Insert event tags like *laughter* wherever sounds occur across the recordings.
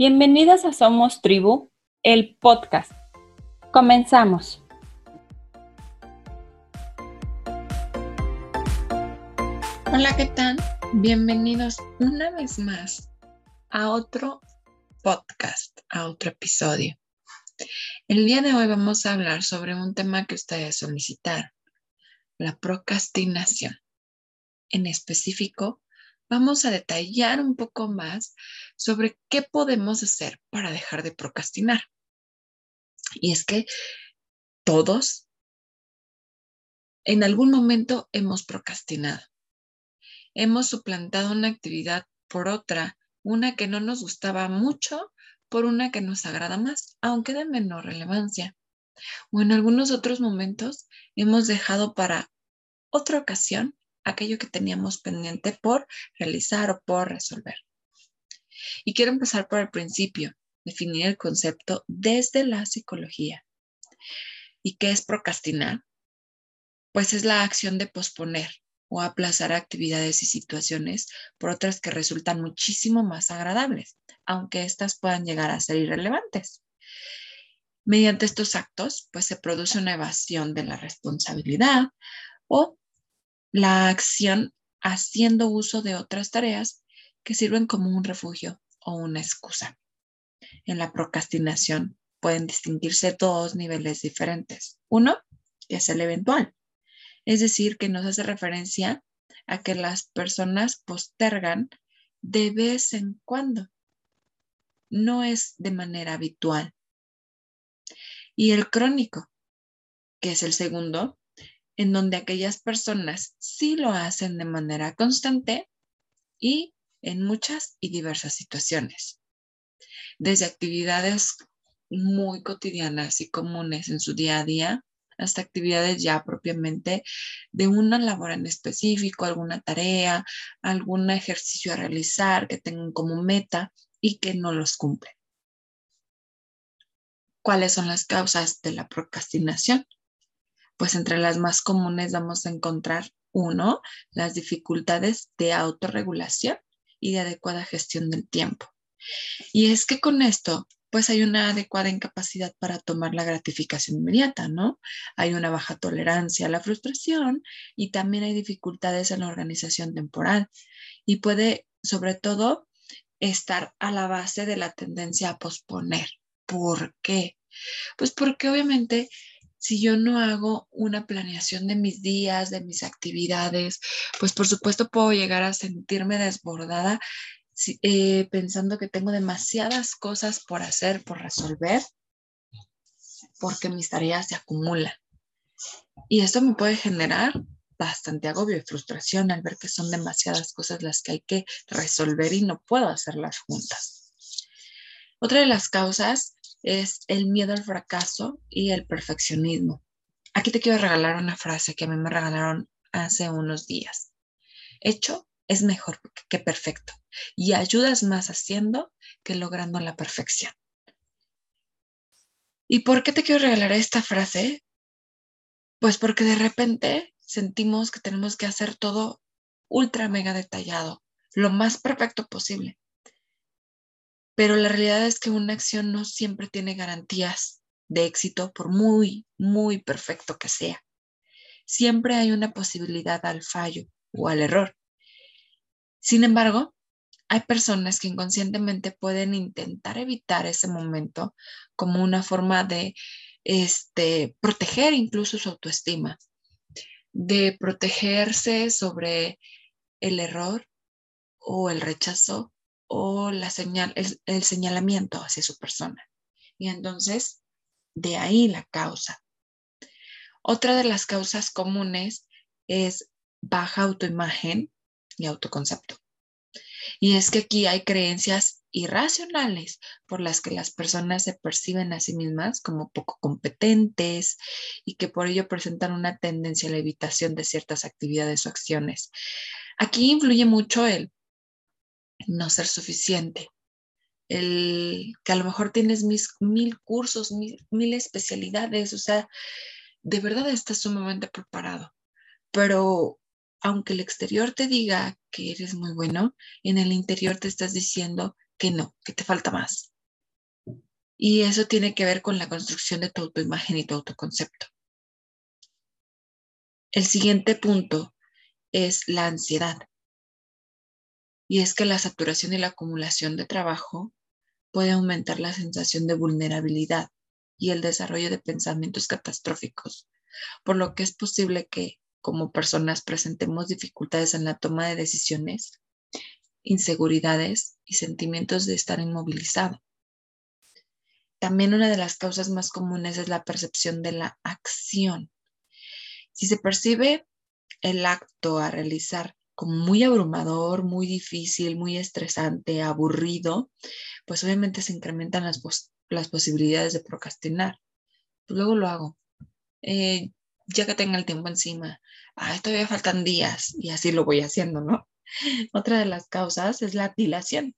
Bienvenidas a Somos Tribu, el podcast. Comenzamos. Hola, ¿qué tal? Bienvenidos una vez más a otro podcast, a otro episodio. El día de hoy vamos a hablar sobre un tema que ustedes solicitaron, la procrastinación. En específico, vamos a detallar un poco más sobre qué podemos hacer para dejar de procrastinar. Y es que todos en algún momento hemos procrastinado. Hemos suplantado una actividad por otra, una que no nos gustaba mucho por una que nos agrada más, aunque de menor relevancia. O en algunos otros momentos hemos dejado para otra ocasión aquello que teníamos pendiente por realizar o por resolver. Y quiero empezar por el principio, definir el concepto desde la psicología. ¿Y qué es procrastinar? Pues es la acción de posponer o aplazar actividades y situaciones por otras que resultan muchísimo más agradables, aunque éstas puedan llegar a ser irrelevantes. Mediante estos actos, pues se produce una evasión de la responsabilidad o la acción haciendo uso de otras tareas que sirven como un refugio o una excusa. En la procrastinación pueden distinguirse dos niveles diferentes. Uno, que es el eventual, es decir, que nos hace referencia a que las personas postergan de vez en cuando. No es de manera habitual. Y el crónico, que es el segundo, en donde aquellas personas sí lo hacen de manera constante y en muchas y diversas situaciones. Desde actividades muy cotidianas y comunes en su día a día hasta actividades ya propiamente de una labor en específico, alguna tarea, algún ejercicio a realizar que tengan como meta y que no los cumplen. ¿Cuáles son las causas de la procrastinación? pues entre las más comunes vamos a encontrar uno, las dificultades de autorregulación y de adecuada gestión del tiempo. Y es que con esto, pues hay una adecuada incapacidad para tomar la gratificación inmediata, ¿no? Hay una baja tolerancia a la frustración y también hay dificultades en la organización temporal y puede, sobre todo, estar a la base de la tendencia a posponer. ¿Por qué? Pues porque obviamente si yo no hago una planeación de mis días, de mis actividades, pues por supuesto puedo llegar a sentirme desbordada eh, pensando que tengo demasiadas cosas por hacer, por resolver, porque mis tareas se acumulan. Y esto me puede generar bastante agobio y frustración al ver que son demasiadas cosas las que hay que resolver y no puedo hacerlas juntas. Otra de las causas es el miedo al fracaso y el perfeccionismo. Aquí te quiero regalar una frase que a mí me regalaron hace unos días. Hecho es mejor que perfecto y ayudas más haciendo que logrando la perfección. ¿Y por qué te quiero regalar esta frase? Pues porque de repente sentimos que tenemos que hacer todo ultra mega detallado, lo más perfecto posible pero la realidad es que una acción no siempre tiene garantías de éxito por muy, muy perfecto que sea. Siempre hay una posibilidad al fallo o al error. Sin embargo, hay personas que inconscientemente pueden intentar evitar ese momento como una forma de este, proteger incluso su autoestima, de protegerse sobre el error o el rechazo o la señal, el, señalamiento hacia su persona. Y entonces, de ahí la causa. Otra de las causas comunes es baja autoimagen y autoconcepto. Y es que aquí hay creencias irracionales por las que las personas se perciben a sí mismas como poco competentes y que por ello presentan una tendencia a la evitación de ciertas actividades o acciones. Aquí influye mucho el no ser suficiente. El que a lo mejor tienes mis, mil cursos, mil, mil especialidades, o sea, de verdad estás sumamente preparado. Pero aunque el exterior te diga que eres muy bueno, en el interior te estás diciendo que no, que te falta más. Y eso tiene que ver con la construcción de tu autoimagen y tu autoconcepto. El siguiente punto es la ansiedad. Y es que la saturación y la acumulación de trabajo puede aumentar la sensación de vulnerabilidad y el desarrollo de pensamientos catastróficos, por lo que es posible que como personas presentemos dificultades en la toma de decisiones, inseguridades y sentimientos de estar inmovilizado. También una de las causas más comunes es la percepción de la acción. Si se percibe el acto a realizar como muy abrumador, muy difícil, muy estresante, aburrido, pues obviamente se incrementan las, posibilidades de procrastinar. Pues luego lo hago. Eh, ya que tenga el tiempo encima, ay, todavía faltan días y así lo voy haciendo, ¿no? *laughs* Otra de las causas es la dilación,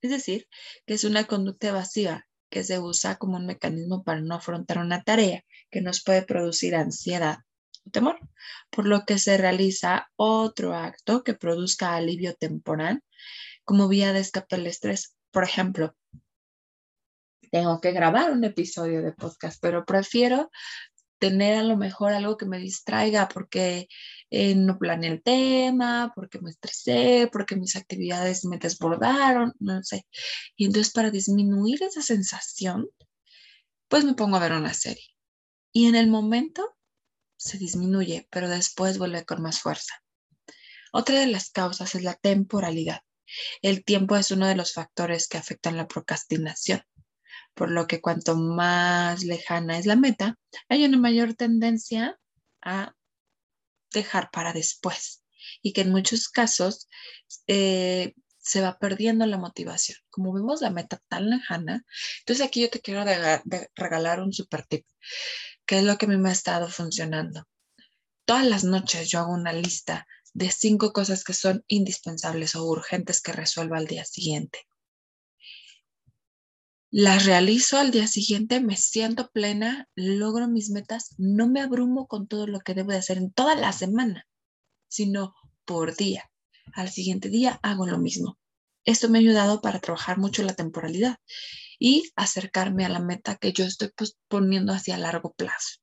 es decir, que es una conducta evasiva que se usa como un mecanismo para no afrontar una tarea que nos puede producir ansiedad temor, por lo que se realiza otro acto que produzca alivio temporal como vía de escape al estrés. Por ejemplo, tengo que grabar un episodio de podcast, pero prefiero tener a lo mejor algo que me distraiga porque eh, no planeé el tema, porque me estresé, porque mis actividades me desbordaron, no sé. Y entonces para disminuir esa sensación, pues me pongo a ver una serie. Y en el momento se disminuye, pero después vuelve con más fuerza. Otra de las causas es la temporalidad. El tiempo es uno de los factores que afectan la procrastinación por lo que cuanto más lejana es la meta, hay una mayor tendencia a dejar para después y que en muchos casos eh, se va perdiendo la motivación. Como vemos la meta tan lejana, entonces aquí yo te quiero regalar un super tip, que es lo que a mí me ha estado funcionando. Todas las noches yo hago una lista de cinco cosas que son indispensables o urgentes que resuelva al día siguiente las realizo al día siguiente, me siento plena, logro mis metas, no me abrumo con todo lo que debo de hacer en toda la semana, sino por día. Al siguiente día hago lo mismo. Esto me ha ayudado para trabajar mucho la temporalidad y acercarme a la meta que yo estoy poniendo hacia largo plazo.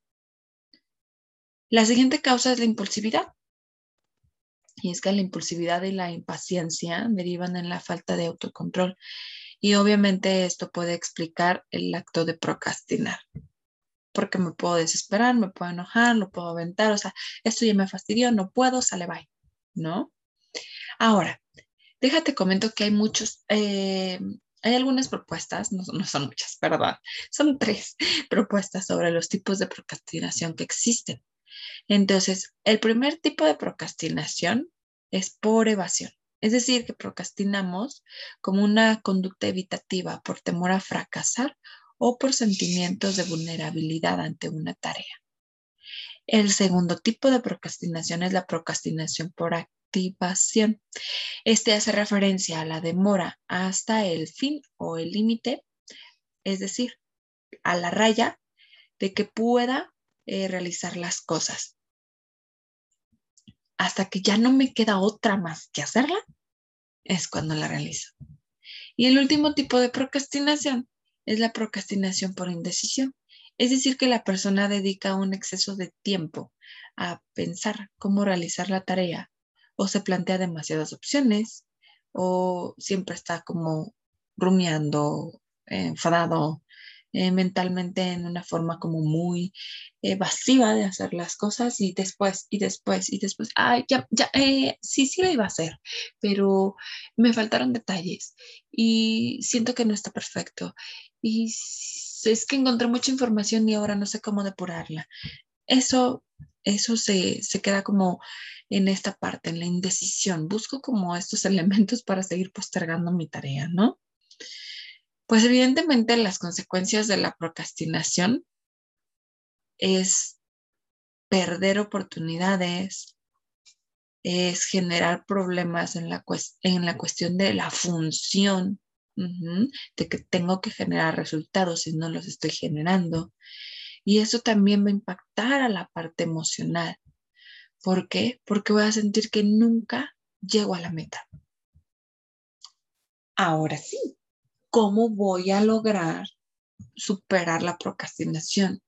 La siguiente causa es la impulsividad. Y es que la impulsividad y la impaciencia derivan en la falta de autocontrol y obviamente esto puede explicar el acto de procrastinar, porque me puedo desesperar, me puedo enojar, lo puedo aventar, o sea, esto ya me fastidió, no puedo, sale bye, ¿no? Ahora, déjate comento que hay muchos, eh, hay algunas propuestas, no, no, son muchas, perdón, son tres *laughs* propuestas sobre los tipos de procrastinación que existen. Entonces, el primer tipo de procrastinación es por evasión. Es decir, que procrastinamos como una conducta evitativa por temor a fracasar o por sentimientos de vulnerabilidad ante una tarea. El segundo tipo de procrastinación es la procrastinación por Este hace referencia a la demora hasta el fin o el límite, es decir, a la raya de que pueda eh, realizar las cosas hasta que ya no me queda otra más que hacerla, es cuando la realizo. Y el último tipo de procrastinación es la procrastinación por indecisión. Es decir, que la persona dedica un exceso de tiempo a pensar cómo realizar la tarea o se plantea demasiadas opciones o siempre está como rumiando, enfadado, eh, mentalmente en una forma como muy evasiva de hacer las cosas y después y después y después, ay, ya, ya, eh, sí, sí lo iba a hacer, pero me faltaron detalles y siento que no está perfecto y es que encontré mucha información y ahora no sé cómo depurarla. Eso, eso se, se queda como en esta parte, en la indecisión. Busco como estos *laughs* elementos para seguir postergando mi tarea, ¿no? Pues evidentemente las consecuencias de la procrastinación es perder oportunidades, es generar problemas en la, en la cuestión de la función, de que tengo que generar resultados y no los estoy generando. Y eso también va a impactar a la parte emocional. ¿Por qué? Porque voy a sentir que nunca llego a la meta. Ahora sí, cómo voy a lograr superar la procrastinación.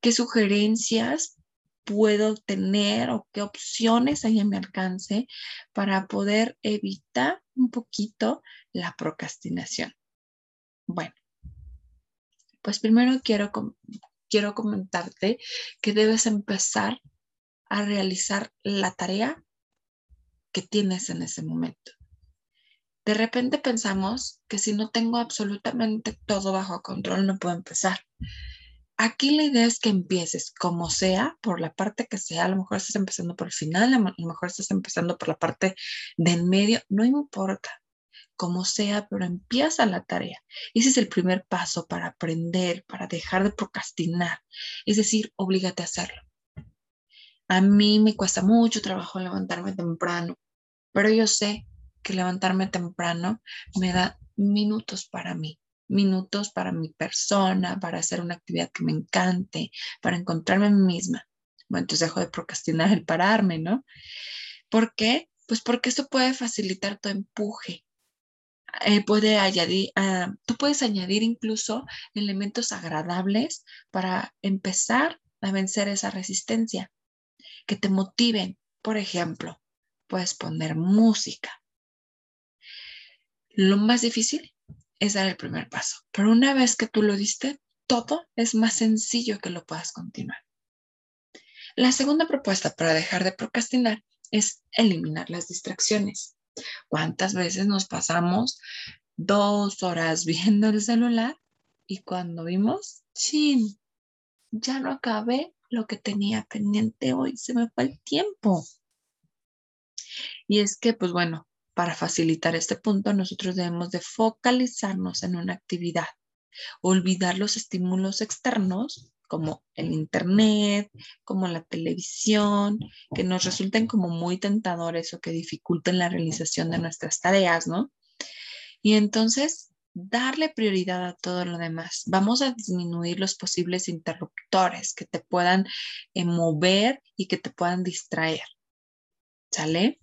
¿Qué sugerencias puedo tener o qué opciones hay en mi alcance para poder evitar un poquito la procrastinación? Bueno, pues primero quiero, quiero comentarte que debes empezar a realizar la tarea que tienes en ese momento. De repente pensamos que si no tengo absolutamente todo bajo control no puedo empezar. Aquí la idea es que empieces como sea, por la parte que sea, a lo mejor estás empezando por el final, a lo mejor estás empezando por la parte de en medio, no importa, como sea, pero empieza la tarea. Ese es el primer paso para aprender, para dejar de procrastinar, es decir, oblígate a hacerlo. A mí me cuesta mucho trabajo levantarme temprano, pero yo sé que levantarme temprano me da minutos para mí minutos para mi persona, para hacer una actividad que me encante, para encontrarme a mí misma. Bueno, entonces dejo de procrastinar el pararme, ¿no? ¿Por qué? Pues porque esto puede facilitar tu empuje. Eh, puede añadir, ah, tú puedes añadir incluso elementos agradables para empezar a vencer esa resistencia, que te motiven. Por ejemplo, puedes poner música. Lo más difícil es dar el primer paso. Pero una vez que tú lo diste, todo es más sencillo que lo puedas continuar. La segunda propuesta para dejar de procrastinar es eliminar las distracciones. ¿Cuántas veces nos pasamos dos horas *laughs* viendo el celular y cuando vimos, chin, ya no acabé lo que tenía pendiente hoy, se me fue el tiempo. Y es que, pues bueno, para facilitar este punto, nosotros debemos de focalizarnos en una actividad, olvidar los estímulos externos como el internet, como la televisión, que nos resulten como muy tentadores o que dificulten la realización de nuestras tareas, ¿no? Y entonces darle prioridad a todo lo demás. Vamos a disminuir los posibles interruptores que te puedan eh, mover y que te puedan distraer. ¿Sale?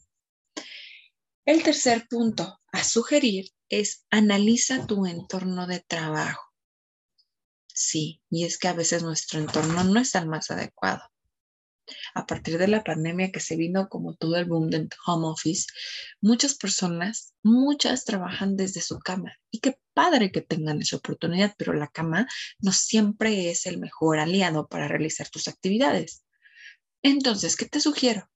El tercer punto a sugerir es analiza tu entorno de trabajo. Sí, y es que a veces nuestro entorno no es el más adecuado. A partir de la pandemia que se vino como todo el boom del home office, muchas personas, muchas trabajan desde su cama. Y qué padre que tengan esa oportunidad, pero la cama no siempre es el mejor aliado para realizar tus actividades. Entonces, ¿qué te sugiero?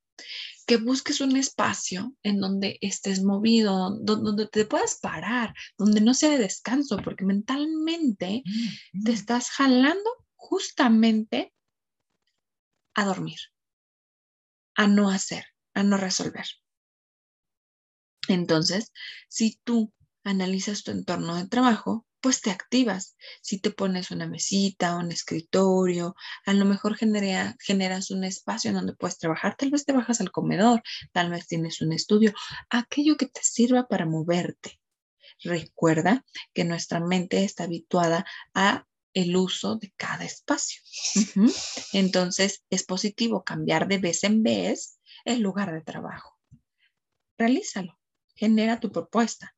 Que busques un espacio en donde estés movido, donde, te puedas parar, donde no sea de descanso, porque mentalmente te estás jalando justamente a dormir, a no hacer, a no resolver. Entonces, si tú analizas tu entorno de trabajo, pues te activas. Si te pones una mesita, un escritorio, a lo mejor generas un espacio en donde puedes trabajar, tal vez te bajas al comedor, tal vez tienes un estudio, aquello que te sirva para moverte. Recuerda que nuestra mente está habituada a el uso de cada espacio. Entonces, es positivo cambiar de vez en vez el lugar de trabajo. Realízalo, genera tu propuesta.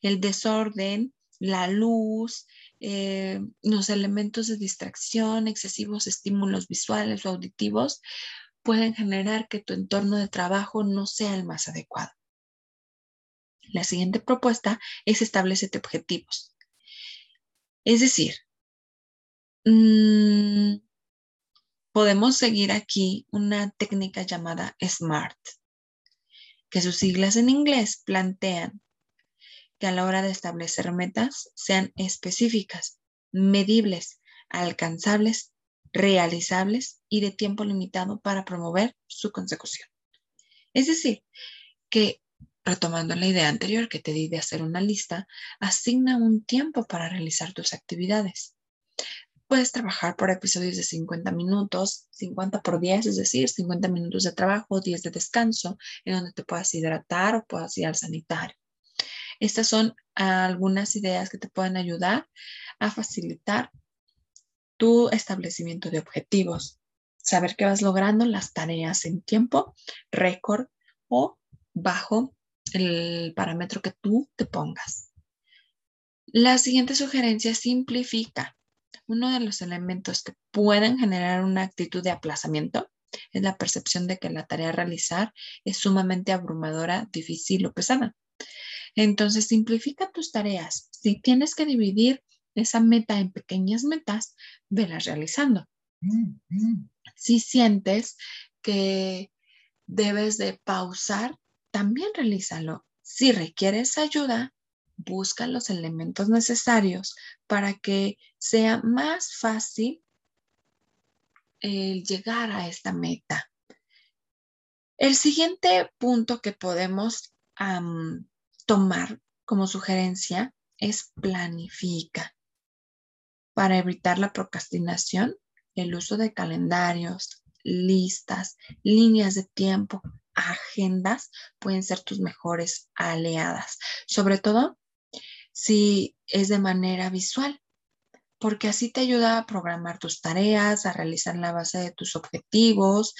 El desorden la luz, eh, los elementos de distracción, excesivos estímulos visuales o auditivos pueden generar que tu entorno de trabajo no sea el más adecuado. La siguiente propuesta es establecerte objetivos. Es decir, mm, podemos seguir aquí una técnica llamada SMART, que sus siglas en inglés plantean que a la hora de establecer metas sean específicas, medibles, alcanzables, realizables y de tiempo limitado para promover su consecución. Es decir, que retomando la idea anterior que te di de hacer una lista, asigna un tiempo para realizar tus actividades. Puedes trabajar por episodios de 50 minutos, 50 por 10, es decir, 50 minutos de trabajo, 10 de descanso, en donde te puedas hidratar o puedas ir al sanitario. Estas son algunas ideas que te pueden ayudar a facilitar tu establecimiento de objetivos. Saber que vas logrando las tareas en tiempo, récord o bajo el parámetro que tú te pongas. La siguiente sugerencia simplifica. Uno de los elementos que pueden generar una actitud de aplazamiento es la percepción de que la tarea a realizar es sumamente abrumadora, difícil o pesada. Entonces, simplifica tus tareas. Si tienes que dividir esa meta en pequeñas metas, velas realizando. Si sientes que debes de pausar, también realízalo. Si requieres ayuda, busca los elementos necesarios para que sea más fácil el llegar a esta meta. El siguiente punto que podemos tomar como sugerencia es planifica. Para evitar la procrastinación, el uso de calendarios, listas, líneas de tiempo, agendas pueden ser tus mejores aliadas, sobre todo si es de manera visual, porque así te ayuda a programar tus tareas, a realizar la base de tus objetivos,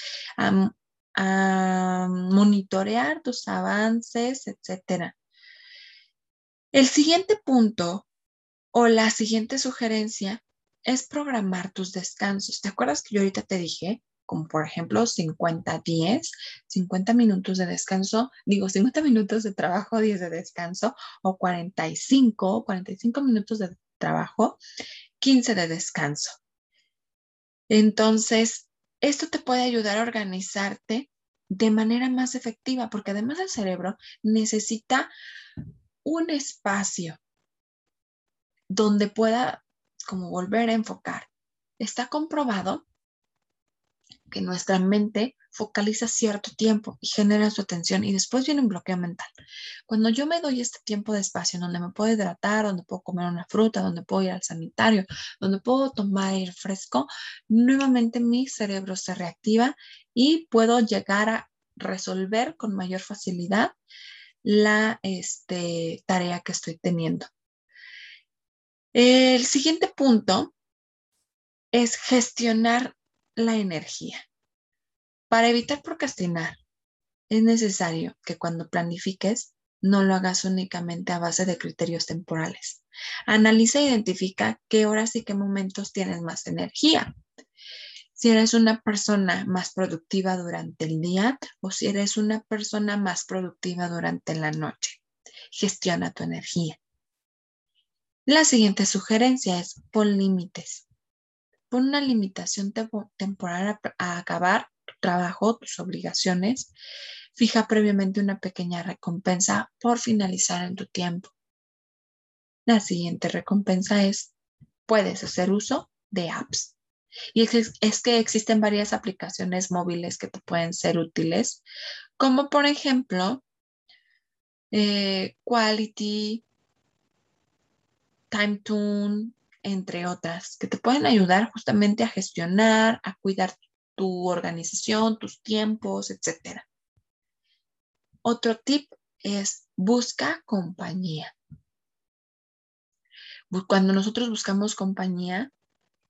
a, monitorear tus avances, etc. El siguiente punto o la siguiente sugerencia es programar tus descansos. ¿Te acuerdas que yo ahorita te dije como por ejemplo 50-10, 50 minutos de descanso, digo 50 minutos de trabajo, 10 de descanso, o 45, 45 minutos de trabajo, 15 de descanso. Entonces, esto te puede ayudar a organizarte de manera más efectiva, porque además el cerebro necesita un espacio donde pueda como volver a enfocar. Está comprobado que nuestra mente focaliza cierto tiempo y genera su atención y después viene un bloqueo mental. Cuando yo me doy este tiempo de espacio donde me puedo hidratar, donde puedo comer una fruta, donde puedo ir al sanitario, donde puedo tomar aire fresco, nuevamente mi cerebro se reactiva y puedo llegar a resolver con mayor facilidad la este, tarea que estoy teniendo. El siguiente punto es gestionar la energía. Para evitar procrastinar, es necesario que cuando planifiques no lo hagas únicamente a base de criterios temporales. Analiza e identifica qué horas y qué momentos tienes más energía. Si eres una persona más productiva durante el día o si eres una persona más productiva durante la noche. Gestiona tu energía. La siguiente sugerencia es pon límites. Pon una limitación temporal a, acabar tu trabajo, tus obligaciones. Fija previamente una pequeña recompensa por finalizar en tu tiempo. La siguiente recompensa es, puedes hacer uso de apps. Y es, que existen varias aplicaciones móviles que te pueden ser útiles, como por ejemplo eh, Quality, TimeTune, entre otras, que te pueden ayudar justamente a gestionar, a cuidar tu organización, tus tiempos, etc. Otro tip es busca compañía. Cuando nosotros buscamos compañía,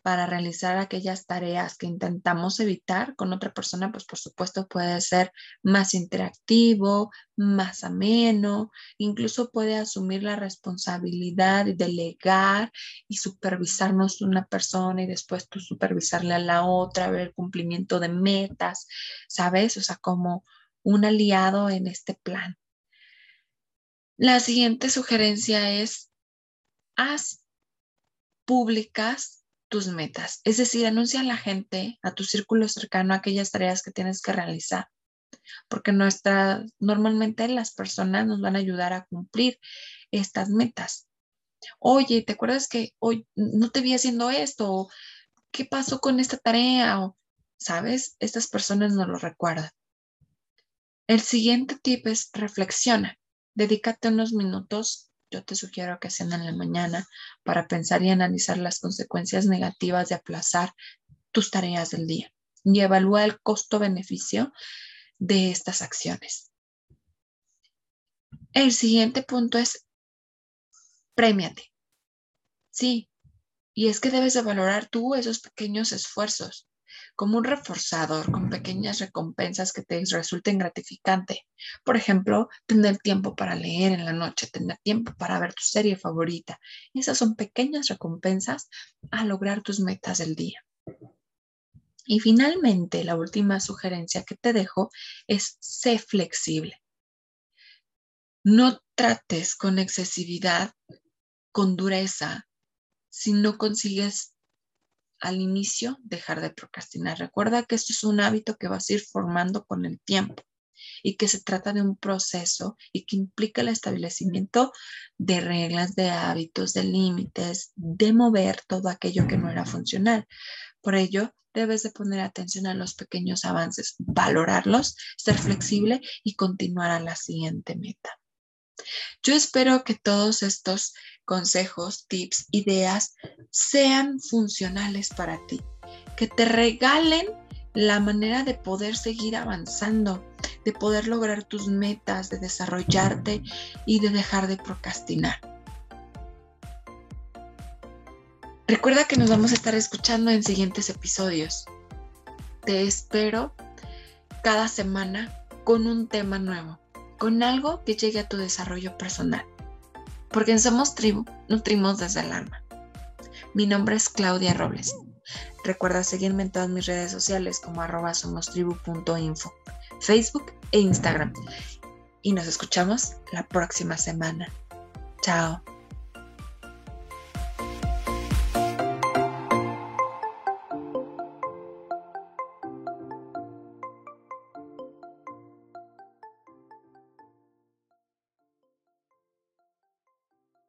para realizar aquellas tareas que intentamos evitar con otra persona, pues por supuesto puede ser más interactivo, más ameno, incluso puede asumir la responsabilidad y delegar y supervisarnos una persona y después tú supervisarle a la otra, ver el cumplimiento de metas, ¿sabes? O sea, como un aliado en este plan. La siguiente sugerencia es, haz públicas tus metas. Es decir, anuncia a la gente, a tu círculo cercano, aquellas tareas que tienes que realizar. Porque nuestra, normalmente las personas nos van a ayudar a cumplir estas metas. Oye, ¿te acuerdas que hoy no te vi haciendo esto? ¿Qué pasó con esta tarea? O, ¿Sabes? Estas personas nos lo recuerdan. El siguiente tip es reflexiona. Dedícate unos minutos yo te sugiero que sean en la mañana para pensar y analizar las consecuencias negativas de aplazar tus tareas del día y evalúa el costo-beneficio de estas acciones. El siguiente punto es premiate. Sí, y es que debes de valorar tú esos pequeños esfuerzos. Como un reforzador con pequeñas recompensas que te resulten gratificante. Por ejemplo, tener tiempo para leer en la noche, tener tiempo para ver tu serie favorita. Esas son pequeñas recompensas a lograr tus metas del día. Y finalmente, la última sugerencia que te dejo es ser flexible. No trates con excesividad, con dureza, si no consigues al inicio dejar de procrastinar. Recuerda que esto es un hábito que vas a ir formando con el tiempo y que se trata de un proceso y que implica el establecimiento de reglas, de hábitos, de límites, de mover todo aquello que no era funcional. Por ello, debes de poner atención a los pequeños avances, valorarlos, ser flexible y continuar a la siguiente meta. Yo espero que todos estos consejos, tips, ideas sean funcionales para ti, que te regalen la manera de poder seguir avanzando, de poder lograr tus metas, de desarrollarte y de dejar de procrastinar. Recuerda que nos vamos a estar escuchando en siguientes episodios. Te espero cada semana con un tema nuevo con algo que llegue a tu desarrollo personal. Porque en Somos Tribu nutrimos desde el alma. Mi nombre es Claudia Robles. Recuerda seguirme en todas mis redes sociales como arroba somostribu.info, Facebook e Instagram. Y nos escuchamos la próxima semana. Chao.